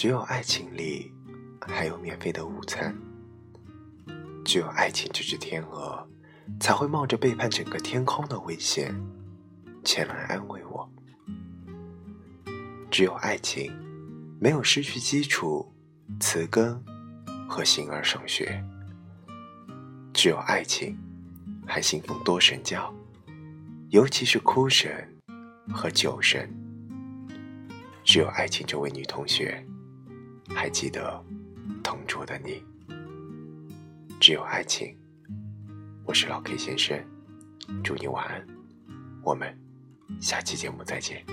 只有爱情里还有免费的午餐，只有爱情这只天鹅才会冒着背叛整个天空的危险前来安慰我。只有爱情没有失去基础、词根和形而上学，只有爱情还信奉多神教，尤其是哭神和酒神。只有爱情这位女同学还记得同桌的你。只有爱情，我是老 K 先生，祝你晚安，我们下期节目再见。